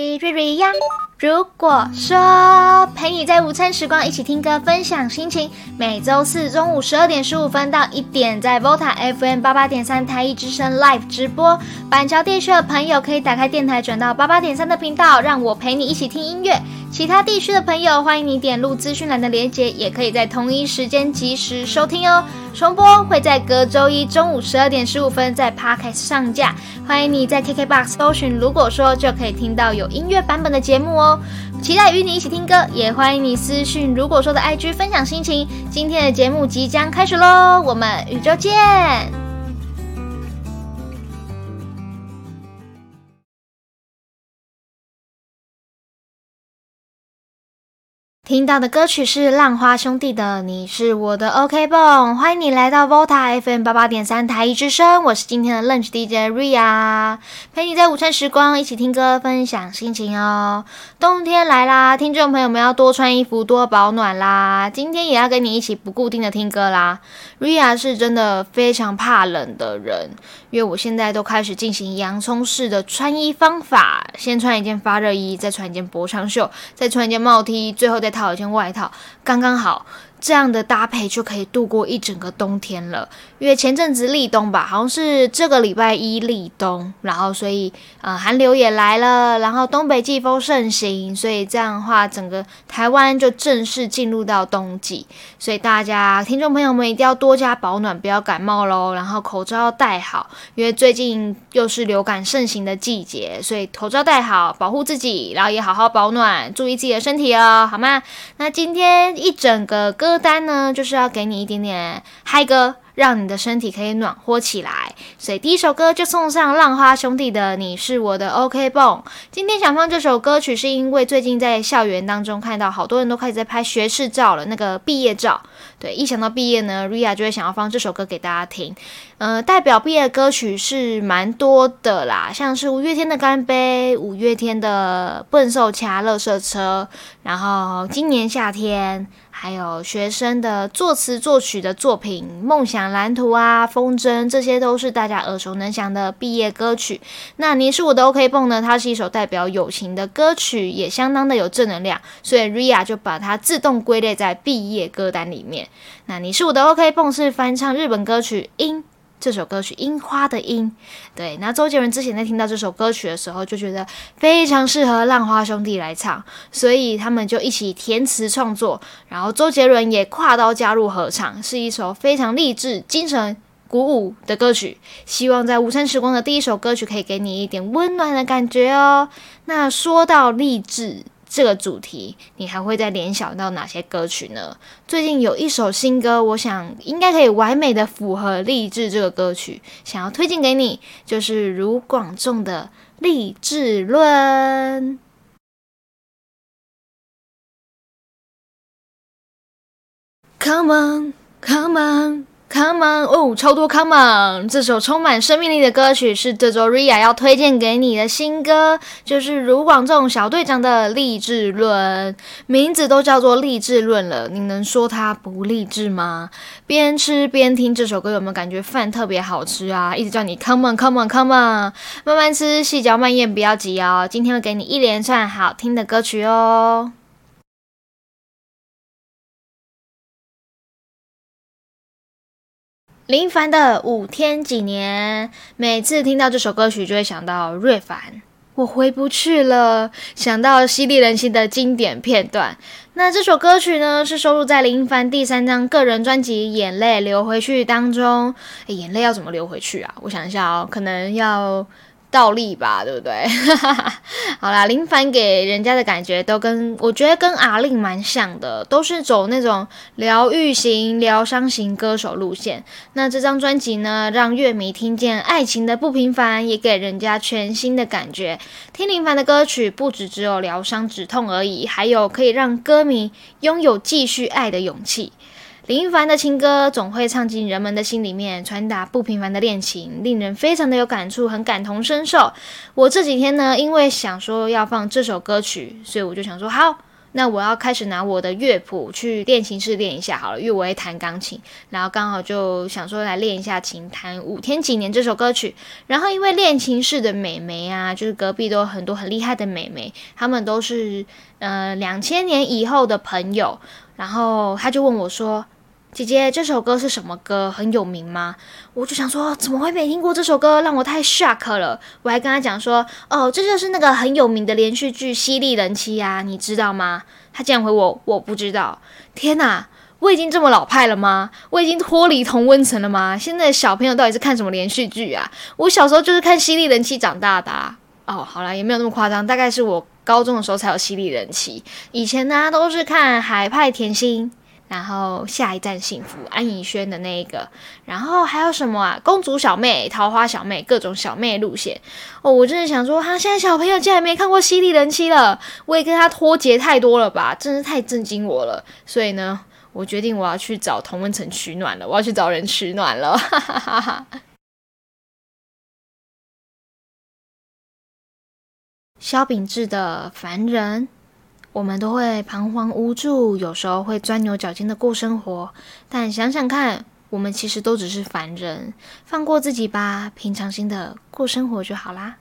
瑞瑞瑞呀！如果说陪你在午餐时光一起听歌分享心情，每周四中午十二点十五分到一点，在 VOTA FM 八八点三台一之声 Live 直播。板桥地区的朋友可以打开电台转到八八点三的频道，让我陪你一起听音乐。其他地区的朋友，欢迎你点入资讯栏的链接，也可以在同一时间及时收听哦。重播会在隔周一中午十二点十五分在 Podcast 上架，欢迎你在 KKBOX 搜寻，如果说就可以听到有音乐版本的节目哦。期待与你一起听歌，也欢迎你私讯，如果说的 IG 分享心情。今天的节目即将开始喽，我们宇宙见。听到的歌曲是浪花兄弟的《你是我的 OK 泵》，欢迎你来到 Volta FM 八八点三台一之声，我是今天的 Lunch DJ Ria，陪你在午餐时光一起听歌，分享心情哦。冬天来啦，听众朋友们要多穿衣服，多保暖啦。今天也要跟你一起不固定的听歌啦。Ria 是真的非常怕冷的人，因为我现在都开始进行洋葱式的穿衣方法，先穿一件发热衣，再穿一件薄长袖，再穿一件帽 T，最后再套一件外套，刚刚好。这样的搭配就可以度过一整个冬天了。因为前阵子立冬吧，好像是这个礼拜一立冬，然后所以呃寒流也来了，然后东北季风盛行，所以这样的话，整个台湾就正式进入到冬季。所以大家听众朋友们一定要多加保暖，不要感冒喽。然后口罩要戴好，因为最近又是流感盛行的季节，所以口罩戴好，保护自己，然后也好好保暖，注意自己的身体哦，好吗？那今天一整个歌歌单呢，就是要给你一点点嗨歌。让你的身体可以暖和起来，所以第一首歌就送上浪花兄弟的《你是我的 OK 泵》。今天想放这首歌曲，是因为最近在校园当中看到好多人都开始在拍学士照了，那个毕业照。对，一想到毕业呢，Ria 就会想要放这首歌给大家听。呃，代表毕业歌曲是蛮多的啦，像是五月天的《干杯》，五月天的《笨兽掐乐色车》，然后今年夏天。还有学生的作词作曲的作品《梦想蓝图》啊，《风筝》，这些都是大家耳熟能详的毕业歌曲。那你是我的 OK 泵呢？它是一首代表友情的歌曲，也相当的有正能量，所以 Ria 就把它自动归类在毕业歌单里面。那你是我的 OK 泵是翻唱日本歌曲《因》。这首歌曲《樱花的樱》，对，那周杰伦之前在听到这首歌曲的时候，就觉得非常适合浪花兄弟来唱，所以他们就一起填词创作，然后周杰伦也跨刀加入合唱，是一首非常励志、精神鼓舞的歌曲。希望在无声时光的第一首歌曲可以给你一点温暖的感觉哦。那说到励志。这个主题，你还会再联想到哪些歌曲呢？最近有一首新歌，我想应该可以完美的符合励志这个歌曲，想要推荐给你，就是卢广仲的《励志论》。Come on, come on. Come on，哦，超多 Come on！这首充满生命力的歌曲是这周 Ria 要推荐给你的新歌，就是卢广仲小队长的励志论，名字都叫做励志论了，你能说它不励志吗？边吃边听这首歌，有没有感觉饭特别好吃啊？一直叫你 Come on，Come on，Come on，慢慢吃，细嚼慢咽，不要急哦。今天会给你一连串好听的歌曲哦。林凡的五天几年，每次听到这首歌曲，就会想到瑞凡，我回不去了。想到犀利人心的经典片段。那这首歌曲呢，是收录在林凡第三张个人专辑《眼泪流回去》当中。眼泪要怎么流回去啊？我想一下哦，可能要。倒立吧，对不对？好啦，林凡给人家的感觉都跟我觉得跟阿令蛮像的，都是走那种疗愈型、疗伤型歌手路线。那这张专辑呢，让乐迷听见爱情的不平凡，也给人家全新的感觉。听林凡的歌曲，不只只有疗伤止痛而已，还有可以让歌迷拥有继续爱的勇气。林凡的情歌总会唱进人们的心里面，传达不平凡的恋情，令人非常的有感触，很感同身受。我这几天呢，因为想说要放这首歌曲，所以我就想说好，那我要开始拿我的乐谱去练琴室练一下好了，因为我会弹钢琴，然后刚好就想说来练一下琴，弹《五天几年》这首歌曲。然后因为练琴室的美眉啊，就是隔壁都有很多很厉害的美眉，她们都是呃两千年以后的朋友，然后他就问我说。姐姐，这首歌是什么歌？很有名吗？我就想说，怎么会没听过这首歌？让我太 shock 了。我还跟他讲说，哦，这就是那个很有名的连续剧《犀利人妻》啊，你知道吗？他竟然回我，我不知道。天哪，我已经这么老派了吗？我已经脱离同温层了吗？现在的小朋友到底是看什么连续剧啊？我小时候就是看《犀利人妻》长大的。哦，好了，也没有那么夸张，大概是我高中的时候才有《犀利人妻》。以前呢，都是看《海派甜心》。然后下一站幸福，安以轩的那一个，然后还有什么啊？公主小妹、桃花小妹，各种小妹路线哦。我真的想说，哈，现在小朋友竟然没看过《犀利人妻》了，我也跟他脱节太多了吧？真是太震惊我了。所以呢，我决定我要去找童文成取暖了，我要去找人取暖了。哈哈哈哈萧秉治的凡人。我们都会彷徨无助，有时候会钻牛角尖的过生活。但想想看，我们其实都只是凡人，放过自己吧，平常心的过生活就好啦。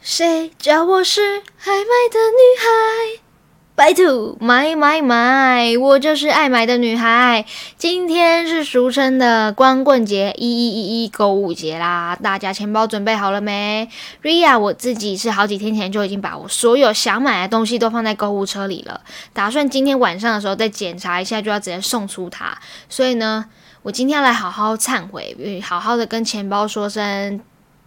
谁叫我是爱买的女孩？白兔买买买，我就是爱买的女孩。今天是俗称的光棍节，一一一一购物节啦！大家钱包准备好了没？Ria，我自己是好几天前就已经把我所有想买的东西都放在购物车里了，打算今天晚上的时候再检查一下，就要直接送出它。所以呢，我今天要来好好忏悔，好好的跟钱包说声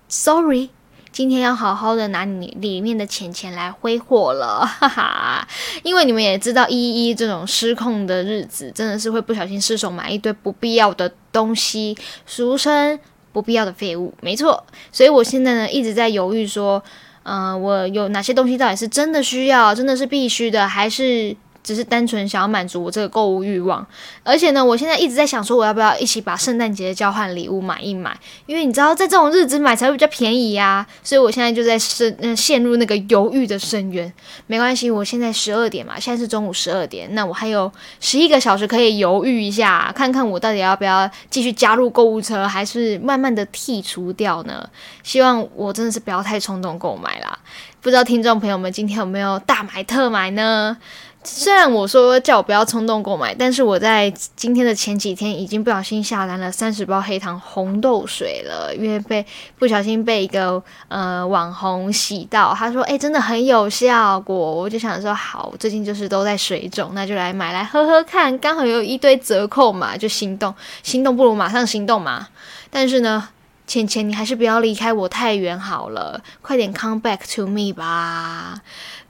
sorry。今天要好好的拿你里面的钱钱来挥霍了，哈哈！因为你们也知道，一一这种失控的日子，真的是会不小心失手买一堆不必要的东西，俗称不必要的废物，没错。所以我现在呢一直在犹豫，说，嗯，我有哪些东西到底是真的需要，真的是必须的，还是？只是单纯想要满足我这个购物欲望，而且呢，我现在一直在想说，我要不要一起把圣诞节的交换礼物买一买？因为你知道，在这种日子买才会比较便宜呀。所以我现在就在深嗯陷入那个犹豫的深渊。没关系，我现在十二点嘛，现在是中午十二点，那我还有十一个小时可以犹豫一下，看看我到底要不要继续加入购物车，还是慢慢的剔除掉呢？希望我真的是不要太冲动购买啦。不知道听众朋友们今天有没有大买特买呢？虽然我说叫我不要冲动购买，但是我在今天的前几天已经不小心下单了三十包黑糖红豆水了，因为被不小心被一个呃网红洗到，他说哎真的很有效果，我就想说好，最近就是都在水肿，那就来买来喝喝看，刚好有一堆折扣嘛，就心动，心动不如马上行动嘛。但是呢，浅浅你还是不要离开我太远好了，快点 come back to me 吧。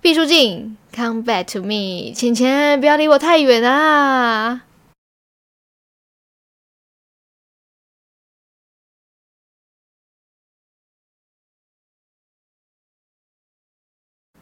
毕书尽，Come back to me，浅浅，不要离我太远啊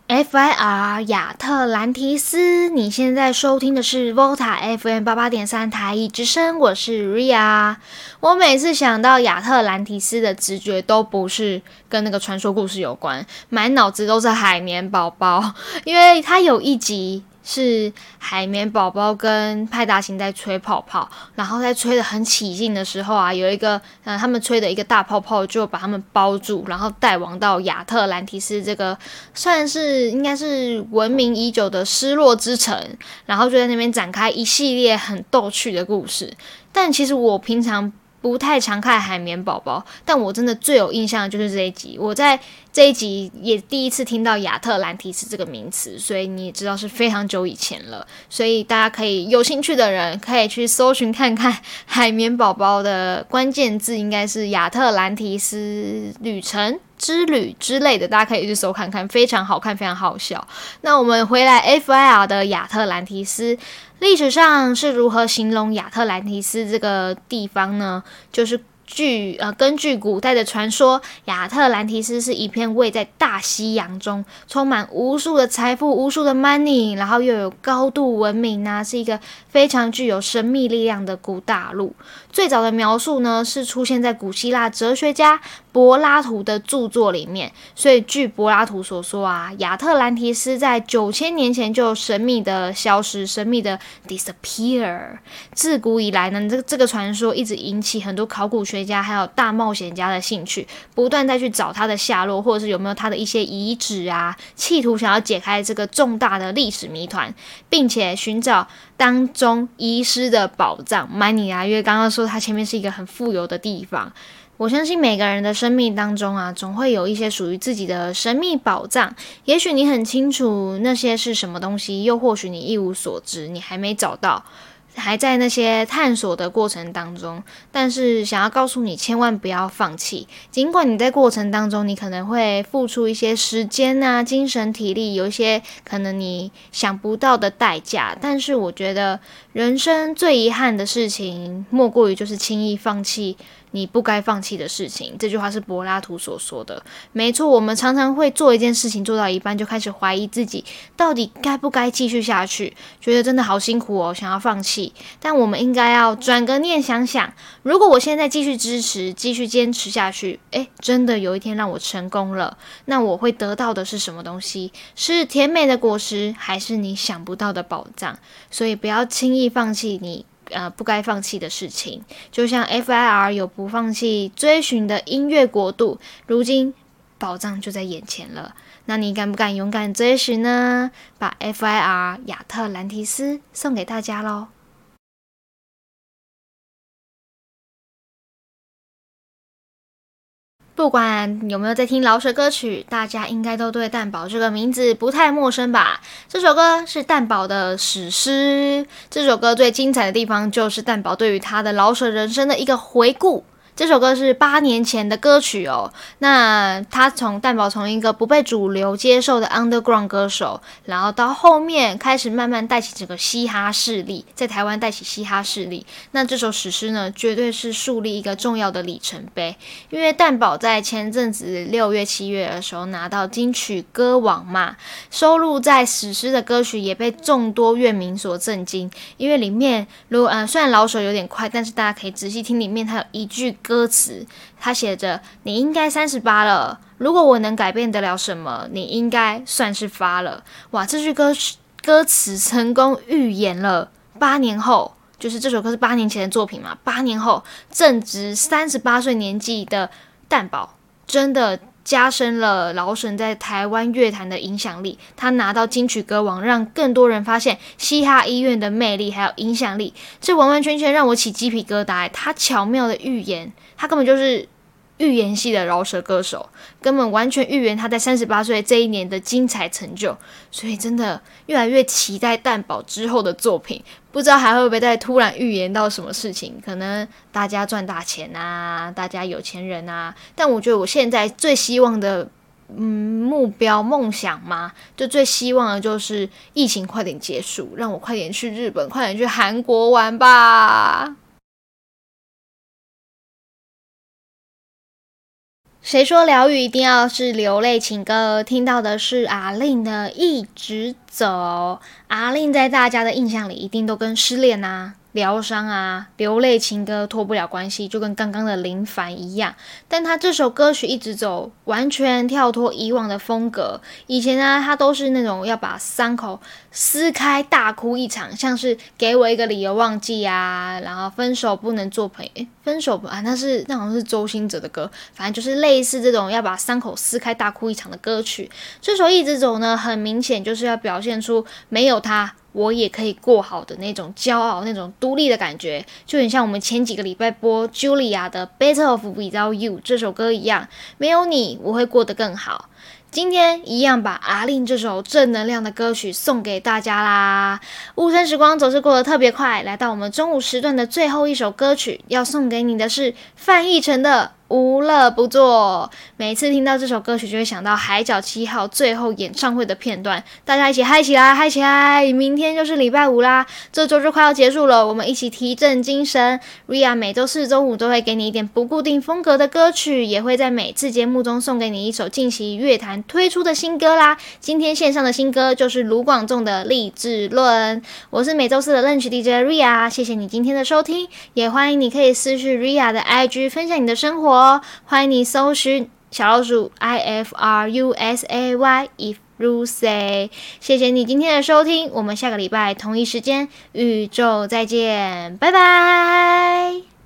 ！FIR 亚特兰提斯，你现在收听的是 Volta FM 八八点三台一之声，我是 Ria。我每次想到亚特兰提斯的直觉都不是跟那个传说故事有关，满脑子都是海绵宝宝，因为它有一集。是海绵宝宝跟派大星在吹泡泡，然后在吹的很起劲的时候啊，有一个呃，他们吹的一个大泡泡就把他们包住，然后带往到亚特兰提斯这个算是应该是闻名已久的失落之城，然后就在那边展开一系列很逗趣的故事。但其实我平常。不太常看海绵宝宝，但我真的最有印象的就是这一集。我在这一集也第一次听到亚特兰提斯这个名词，所以你也知道是非常久以前了。所以大家可以有兴趣的人可以去搜寻看看海绵宝宝的关键字，应该是亚特兰提斯旅程之旅之类的，大家可以去搜看看，非常好看，非常好笑。那我们回来 F I R 的亚特兰提斯。历史上是如何形容亚特兰提斯这个地方呢？就是据呃，根据古代的传说，亚特兰提斯是一片位在大西洋中，充满无数的财富、无数的 money，然后又有高度文明啊，是一个非常具有神秘力量的古大陆。最早的描述呢，是出现在古希腊哲学家柏拉图的著作里面。所以，据柏拉图所说啊，亚特兰提斯在九千年前就神秘的消失，神秘的 disappear。自古以来呢，这个这个传说一直引起很多考古学。学家还有大冒险家的兴趣，不断再去找他的下落，或者是有没有他的一些遗址啊，企图想要解开这个重大的历史谜团，并且寻找当中遗失的宝藏。曼尼拉，因为刚刚说它前面是一个很富有的地方，我相信每个人的生命当中啊，总会有一些属于自己的神秘宝藏。也许你很清楚那些是什么东西，又或许你一无所知，你还没找到。还在那些探索的过程当中，但是想要告诉你，千万不要放弃。尽管你在过程当中，你可能会付出一些时间啊、精神、体力，有一些可能你想不到的代价。但是我觉得，人生最遗憾的事情，莫过于就是轻易放弃。你不该放弃的事情，这句话是柏拉图所说的。没错，我们常常会做一件事情做到一半，就开始怀疑自己到底该不该继续下去，觉得真的好辛苦哦，想要放弃。但我们应该要转个念，想想，如果我现在继续支持、继续坚持下去，诶，真的有一天让我成功了，那我会得到的是什么东西？是甜美的果实，还是你想不到的宝藏？所以不要轻易放弃你。呃，不该放弃的事情，就像 F.I.R. 有不放弃追寻的音乐国度，如今宝藏就在眼前了。那你敢不敢勇敢追寻呢？把 F.I.R. 亚特兰提斯送给大家喽！不管有没有在听老舍歌曲，大家应该都对蛋宝这个名字不太陌生吧？这首歌是蛋宝的史诗。这首歌最精彩的地方，就是蛋宝对于他的老舍人生的一个回顾。这首歌是八年前的歌曲哦。那他从蛋宝从一个不被主流接受的 underground 歌手，然后到后面开始慢慢带起整个嘻哈势力，在台湾带起嘻哈势力。那这首史诗呢，绝对是树立一个重要的里程碑。因为蛋宝在前阵子六月、七月的时候拿到金曲歌王嘛，收录在史诗的歌曲也被众多乐迷所震惊。因为里面如呃虽然老手有点快，但是大家可以仔细听里面，它有一句。歌词，他写着：“你应该三十八了，如果我能改变得了什么，你应该算是发了。”哇，这句歌歌词成功预言了八年后，就是这首歌是八年前的作品嘛？八年后，正值三十八岁年纪的蛋宝，真的。加深了老沈在台湾乐坛的影响力，他拿到金曲歌王，让更多人发现嘻哈音乐的魅力还有影响力，这完完全全让我起鸡皮疙瘩。他巧妙的预言，他根本就是。预言系的饶舌歌手，根本完全预言他在三十八岁这一年的精彩成就，所以真的越来越期待蛋宝之后的作品，不知道还会不会再突然预言到什么事情？可能大家赚大钱啊，大家有钱人啊，但我觉得我现在最希望的，嗯，目标梦想嘛，就最希望的就是疫情快点结束，让我快点去日本，快点去韩国玩吧。谁说疗愈一定要是流泪情歌？听到的是阿令的《一直走》。阿令在大家的印象里，一定都跟失恋啊。疗伤啊，流泪情歌脱不了关系，就跟刚刚的林凡一样。但他这首歌曲一直走，完全跳脱以往的风格。以前呢，他都是那种要把伤口撕开大哭一场，像是给我一个理由忘记啊，然后分手不能做朋友，分手啊，那是那好像是周兴哲的歌，反正就是类似这种要把伤口撕开大哭一场的歌曲。这首一直走呢，很明显就是要表现出没有他。我也可以过好的那种骄傲、那种独立的感觉，就很像我们前几个礼拜播 Julia 的《Better of Without You》这首歌一样，没有你我会过得更好。今天一样把阿令这首正能量的歌曲送给大家啦！午餐时光总是过得特别快，来到我们中午时段的最后一首歌曲，要送给你的是范逸臣的《无乐不作。每次听到这首歌曲，就会想到《海角七号》最后演唱会的片段。大家一起嗨起来，嗨起来！明天就是礼拜五啦，这周就快要结束了，我们一起提振精神。Ria 每周四、周五都会给你一点不固定风格的歌曲，也会在每次节目中送给你一首近期乐坛推出的新歌啦。今天线上的新歌就是卢广仲的《励志论》。我是每周四的 Lunch DJ Ria，谢谢你今天的收听，也欢迎你可以私讯 Ria 的 IG 分享你的生活。欢迎你搜寻小老鼠 i f r u s a y if you say，谢谢你今天的收听，我们下个礼拜同一时间宇宙再见，拜拜。